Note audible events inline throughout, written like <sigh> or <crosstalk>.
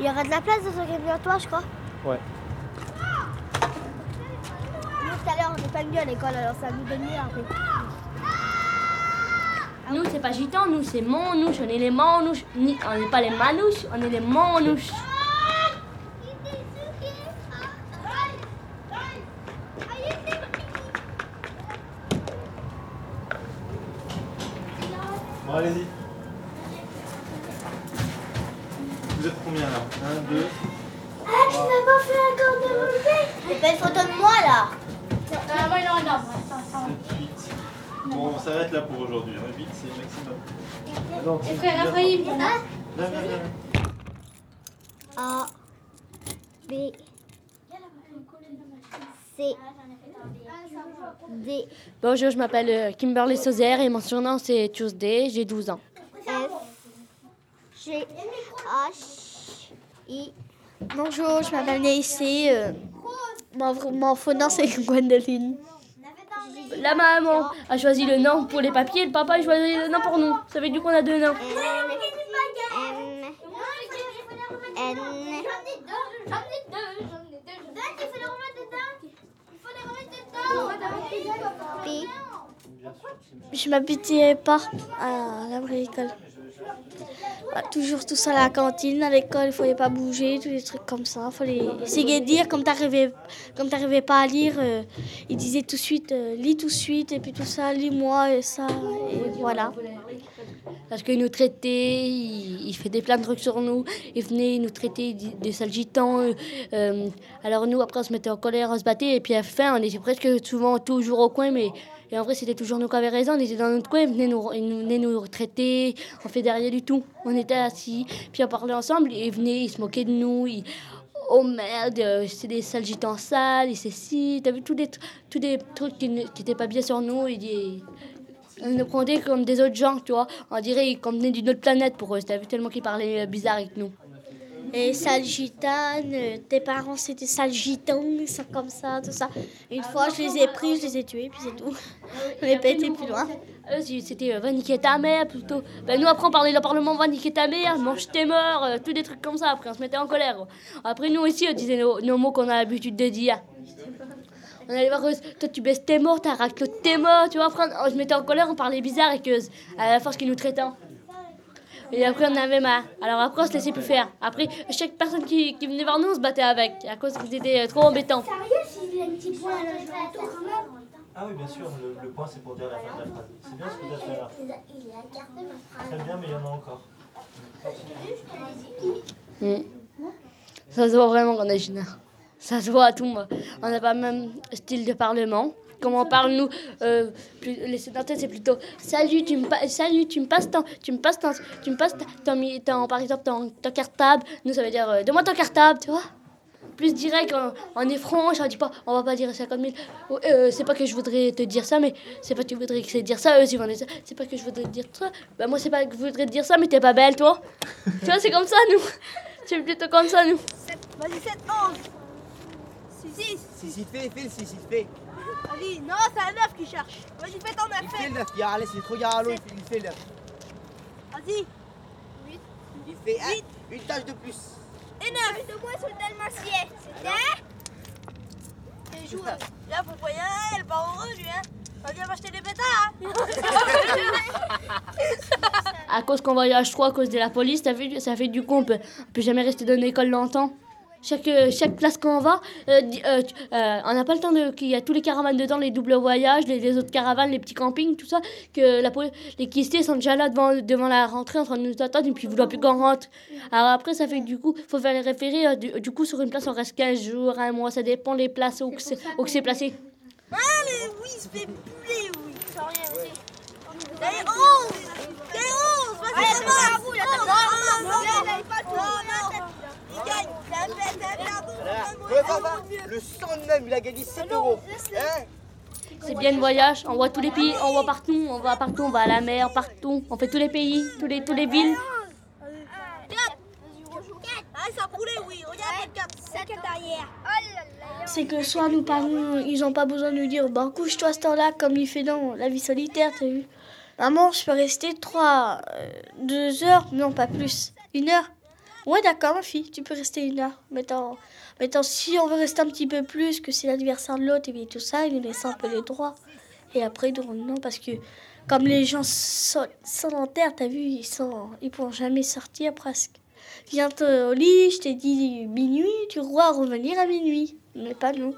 Il y aura de la place dans ton camion je crois. Ouais. Nous, tout à l'heure, on n'est pas venu à l'école, alors ça nous donne mieux après. Nous, c'est pas gitan, nous, c'est manouche. On est les manouches. On n'est pas les manouches, on est les manouches. Bon, allez-y. Deux. Ah, tu n'as pas fait un corps de montée J'ai fait une photo de moi, là. sept, huit. Bon, on s'arrête là pour aujourd'hui. hein. 8, c'est le maximum. Et frère Raphaël, Viens, viens. viens. A, B, C, D, Bonjour, je m'appelle euh, Kimberly Sauzer et mon surnom c'est Tuesday, j'ai 12 ans. F, G, H, Bonjour, je m'appelle Naïsé. euh, mon, faux nom c'est Gwendoline. La maman a choisi le nom pour les papiers, le papa a choisi le nom pour nous. Ça fait du coup on a deux noms. Je m'habituais pas à la vraie école. Bah, toujours tout ça à la cantine, à l'école, il fallait pas bouger, tous les trucs comme ça. Il fallait essayer de lire, comme t'arrivais, comme pas à lire, euh, il disait tout de suite, euh, lis tout de suite, et puis tout ça, lis-moi, et ça, et voilà. Parce qu'il nous traitait, il, il faisait plein de trucs sur nous. Il venait nous traiter des sales gitans. euh, euh, alors nous, après, on se mettait en colère, on se battait. Et puis à la fin, on était presque souvent toujours au coin. Mais et en vrai, c'était toujours nous qui avions raison. On était dans notre coin, ils venaient nous, ils venaient nous traiter. On fait rien du tout. On était assis. Puis on parlait ensemble. Ils venaient, ils se moquaient de nous. Oh merde, euh, c'est des sales gitans sales, et c'est si. T'as vu tous des, tous des trucs qui n'étaient pas bien sur nous. Et on nous prenait comme des autres gens, tu vois. On dirait qu'on venait d'une autre planète pour eux. T'as vu tellement qu'ils parlaient euh, bizarre avec nous. Et sale gitane, euh, tes parents c'était sale gitan, ça comme ça, tout ça. Une fois, je les ai pris, je les ai tués, puis c'est tout. On n'est pas été plus loin. Eux, si- c'était euh, va niquer ta mère plutôt. Ben, nous, après, on parlait le parlement, va niquer ta mère, mange tes morts, euh, tous des trucs comme ça. Après, on se mettait en colère. Après, nous aussi, on disait nos mots qu'on a l'habitude de dire. On allait voir eux, toi, tu baisses tes morts, t'arraches tes morts, tu vois. On se mettait en colère, on parlait bizarre avec eux, à la force qu'ils nous traitaient. Et après, on avait marre. Alors après, on se laissait plus faire. Après, chaque personne qui, qui venait vers nous, on se battait avec, à cause qu'ils étaient euh, trop embêtants. Ah oui, bien sûr, le, le point c'est pour dire la fin de la phrase. C'est bien ce que tu as fait là. Très bien, mais il y en a encore. Mm. Ça se voit vraiment qu'on est jeune. Ça se voit à tout. moi. On n'a pas le même style de parlement. Comment on parle, nous, euh, plus- les sédentaires, c'est plutôt Salut, tu me, salut, tu me passes ton, tu me passes ton, tu me passes ton, par exemple, ton, ton cartable. Nous, ça veut dire euh, Donne-moi ton cartable, tu vois. Plus direct, on, on est franche, on dit pas, on va pas dire 50 000. Oh, euh, c'est pas que je voudrais te dire ça, mais c'est pas que tu voudrais que c'est dire ça, eux, ils vont dire ça. C'est pas que je voudrais te dire ça. Bah, moi, c'est pas que je voudrais te dire ça, mais t'es pas belle, toi. <laughs> tu vois, c'est comme ça, nous. C'est plutôt comme ça, nous. Vas-y, 7, 11. 6, 6. Si, si, fais, fais le 6, il fait. Vas-y, non, c'est un 9 qui cherche. Vas-y, fais ton 9, Il fait fais. le 9, il allez, c'est trop garalo, il fait, il fait le 9. Vas-y. Il fait un- une tâche de plus. Et 9. de moins sur le dalmatien. C'était. Les joueurs. Là, y aller, elle part heureux, lui, hein. Va bien m'acheter des pétards, hein. <laughs> À cause qu'on voyage trop à cause de la police, ça fait, ça fait du coup, on peut, on peut jamais rester dans l'école longtemps. Chaque, euh, chaque classe qu'on va, euh, euh, euh, on n'a pas le temps de. qu'il y a tous les caravanes dedans, les doubles voyages, les, les autres caravanes, les petits campings, tout ça, que la, les caissiers sont déjà là devant, devant la rentrée en train de nous attendre et puis ils voulaient plus qu'on rentre. Alors après, ça fait du coup, faut faire les référés. euh, du, du coup, sur une place, on reste 15 jours, un mois, ça dépend les places où que c'est où que c'est placé. Allez, oui, il se fait pouler, oui. Sans rien, vas-y. T'es 11 T'es 11 Vas-y, c'est bon à vous, là, t'as Non, non, non, non, non, Il gagne C'est un fait, c'est un perdant Ouais, papa, le 109, il a gagné 7 euros. Hein C'est bien le voyage, on voit tous les pays, on voit partout, on va partout, on va à la mer, partout, on fait tous les pays, tous les, tous les villes. 4 Ah, ça a roulé, oui. Regarde, 4 7 derrière. C'est que le soir, nos parents, ils ont pas besoin de nous dire, bah couche-toi à ce temps-là, comme il fait dans la vie solitaire, t'as vu. Maman, je peux rester trois, euh, deux heures, non pas plus, une heure. Ouais, d'accord, ma fille, tu peux rester une heure. Mettons, mettons, si on veut rester un petit peu plus, que c'est l'anniversaire de l'autre et puis tout ça, il nous laisse un peu les droits. Et après, nous, non, parce que comme les gens sont sédentaires, t'as vu, ils sont, ils pourront jamais sortir presque. Viens au lit, je t'ai dit minuit, tu dois revenir à minuit. Mais pas nous.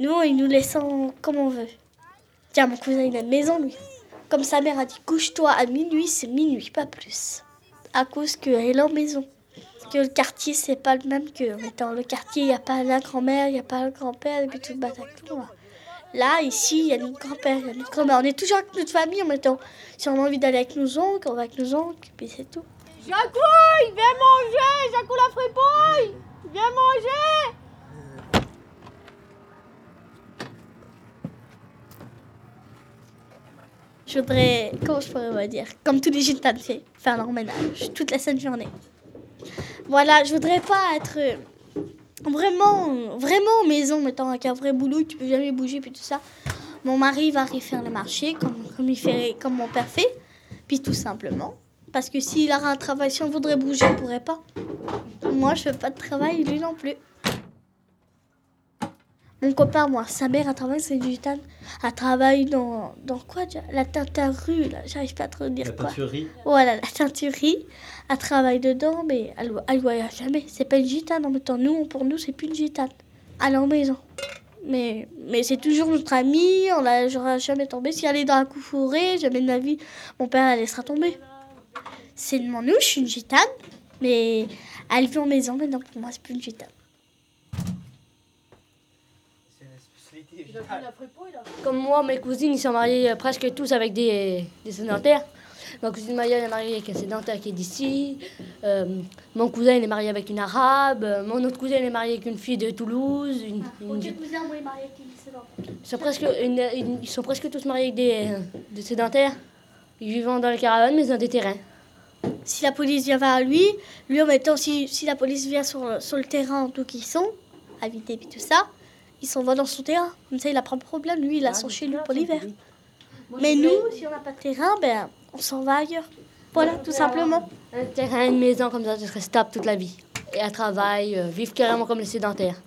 Nous, ils nous laissent comme on veut. Tiens, mon cousin, il a une maison, lui. Comme sa mère a dit, couche-toi à minuit, c'est minuit, pas plus. À cause qu'elle est en maison. Que le quartier, c'est pas le même que. Dans le quartier, il n'y a pas la grand-mère, il n'y a pas le grand-père, et puis tout le Bataclan. Là. Là, ici, il y a notre grand-père, il y a notre grand-mère. On est toujours avec notre famille en même temps. Si on a envie d'aller avec nos oncles, on va avec nos oncles, puis c'est tout. Jacouille, viens manger Jacou la fripouille Viens manger Je voudrais, comment je pourrais dire, comme tous les gitanes fait, faire leur ménage toute la sainte journée. Voilà, je voudrais pas être euh, vraiment, vraiment en maison, mettant avec un vrai boulot, tu peux jamais bouger, puis tout ça. Mon mari va aller faire le marché, comme, comme, il fait, comme mon père fait, puis tout simplement. Parce que s'il a un travail, si on voudrait bouger, on pourrait pas. Moi, je fais pas de travail, lui non plus. Mon copain, moi, sa mère, elle travaille, c'est une gitane. Elle travaille dans, dans quoi déjà? La teinturerie, là, j'arrive pas à trop dire La quoi. teinturerie. Voilà, la teinturerie. Elle travaille dedans, mais elle, elle voyage jamais. C'est pas une gitane en même temps. Nous, pour nous, c'est plus une gitane. Elle est en maison. Mais, mais c'est toujours notre amie, on la laissera jamais tomber. Si elle est dans la coufourée, jamais de la vie, mon père la laissera tomber. C'est de mon nous, je suis une gitane, mais elle vit en maison, maintenant pour moi, c'est plus une gitane. C'est Comme moi, mes cousines, ils sont mariés euh, presque tous avec des, des sédentaires. Ma cousine Maya est mariée avec un sédentaire qui est d'ici. Euh, mon cousin il est marié avec une arabe. Euh, Mon autre cousin il est marié avec une fille de Toulouse. Une- une- ils, sont presque, une- une- ils sont presque tous mariés avec des, euh, des sédentaires. Ils vivent dans les caravanes, mais ont des terrains. Si la police vient vers lui, lui en même temps, si, si la police vient sur, sur le terrain d'où ils sont, habité et tout ça, il s'en va dans son terrain. Comme ça, il n'a pas de problème. Lui, il a son chez lui pour l'hiver. Mais nous, si on n'a pas de terrain, ben, on s'en va ailleurs. Voilà, tout simplement. Un terrain, une maison, comme ça, tu serais stable toute la vie. Et un travail, euh, vivre carrément comme les sédentaires.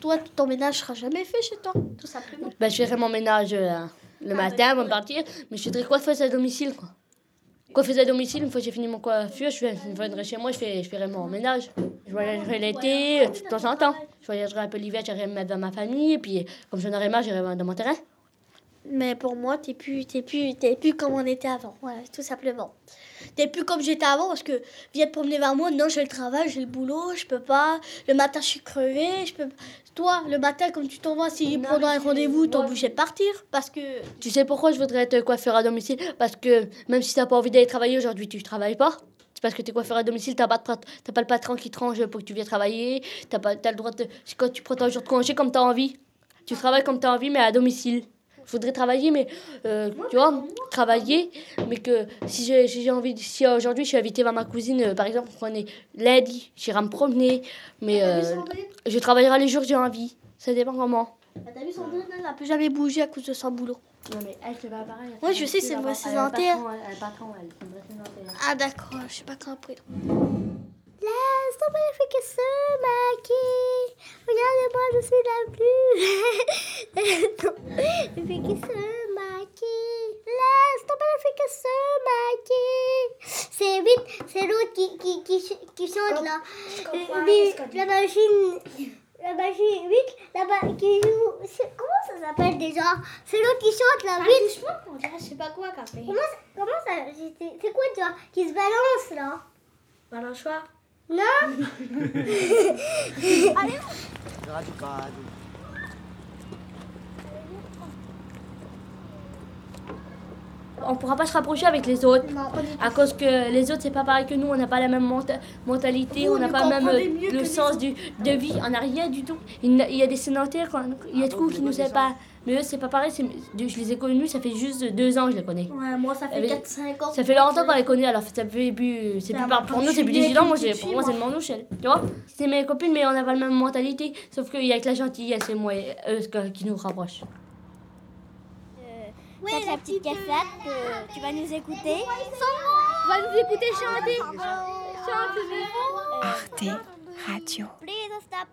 Toi, ton ménage sera jamais fait chez toi, tout simplement. Ben, je ferai mon ménage euh, le matin avant de partir, mais je ferai coiffeuse à domicile. Quoi. Coiffeuse à domicile, une fois que j'ai fini mon coiffure, je viendrai chez moi, je, fais, je ferai mon ménage. Je voyagerai l'été, de temps en temps. Je voyagerai un peu l'hiver, j'irai me mettre dans ma famille, et puis comme j'en aurai marre, j'irai dans mon terrain. Mais pour moi, t'es plus, t'es plus, t'es plus comme on était avant. Voilà, tout simplement. T'es plus comme j'étais avant parce que viens te promener vers moi. Non, j'ai le travail, j'ai le boulot, je peux pas. Le matin, je suis crevée. Je peux. Toi, le matin, comme tu t'envoies, si pendant un rendez-vous, t'es obligé de partir parce que. Tu sais pourquoi je voudrais être coiffeur à domicile? Parce que même si t'as pas envie d'aller travailler aujourd'hui, tu travailles pas. C'est parce que t'es coiffeur à domicile, t'as pas, de pas le patron qui te range pour que tu viennes travailler. T'as pas, t'as le droit de. c'est Quand tu prends ton jour de congé comme t'as envie. Tu travailles comme t'as envie, mais à domicile. Je voudrais travailler, mais euh, tu vois, travailler, mais que si j'ai si j'ai envie, si aujourd'hui je suis invitée vers ma cousine, euh, par exemple, on est lundi, j'irai me promener, mais euh, je travaillerai les jours que j'ai envie. Ça dépend comment. T'as vu Sandrine, elle n'a plus jamais bougé à cause de son boulot. Non, mais elle, c'est pas pareil. Ouais, je sais, c'est vraie sédentaire. Ah, d'accord, je sais pas compris. Laisse tomber les filles qui se maquillent. Regardez-moi, je suis la plus. <laughs> Les filles qui se maquillent. Laisse tomber les filles qui se maquillent. C'est vite, c'est l'autre qui, qui, qui, qui chante là. Euh, vite, la machine. La machine, vite, la ma- qui joue. Comment ça s'appelle déjà? C'est l'autre qui chante là, vite. Je sais pas quoi, café. Comment ça, comment ça C'est quoi toi Qui se balance là? Balançoire. Non? <laughs> <laughs> Radical. On pourra pas se rapprocher avec les autres. À cause que les autres, c'est pas pareil que nous, on n'a pas la même menta- mentalité, Vous on n'a pas même euh, le sens du, de vie, on n'a rien du tout. Il y a- il y a des sédentaires, quoi. il y a tout qui nous séparent. Mais eux, c'est pas pareil, c'est- je les ai connus, ça fait juste deux ans que je les connais. Ouais, moi, ça fait Eh ben, 4-5 ans. Ça fait longtemps qu'on les connaît, alors ça fait plus, c'est plus par- pour pas nous, c'est plus des moi, pour moi, c'est le manouche, tu vois? C'est mes copines, mais on n'a pas la même mentalité, sauf qu'il y a que la gentillesse, c'est moi et eux qui nous rapprochent. Oui, la petite cassette, tu vas nous écouter. va nous écouter chanter. Chante, Arte Radio. Please stop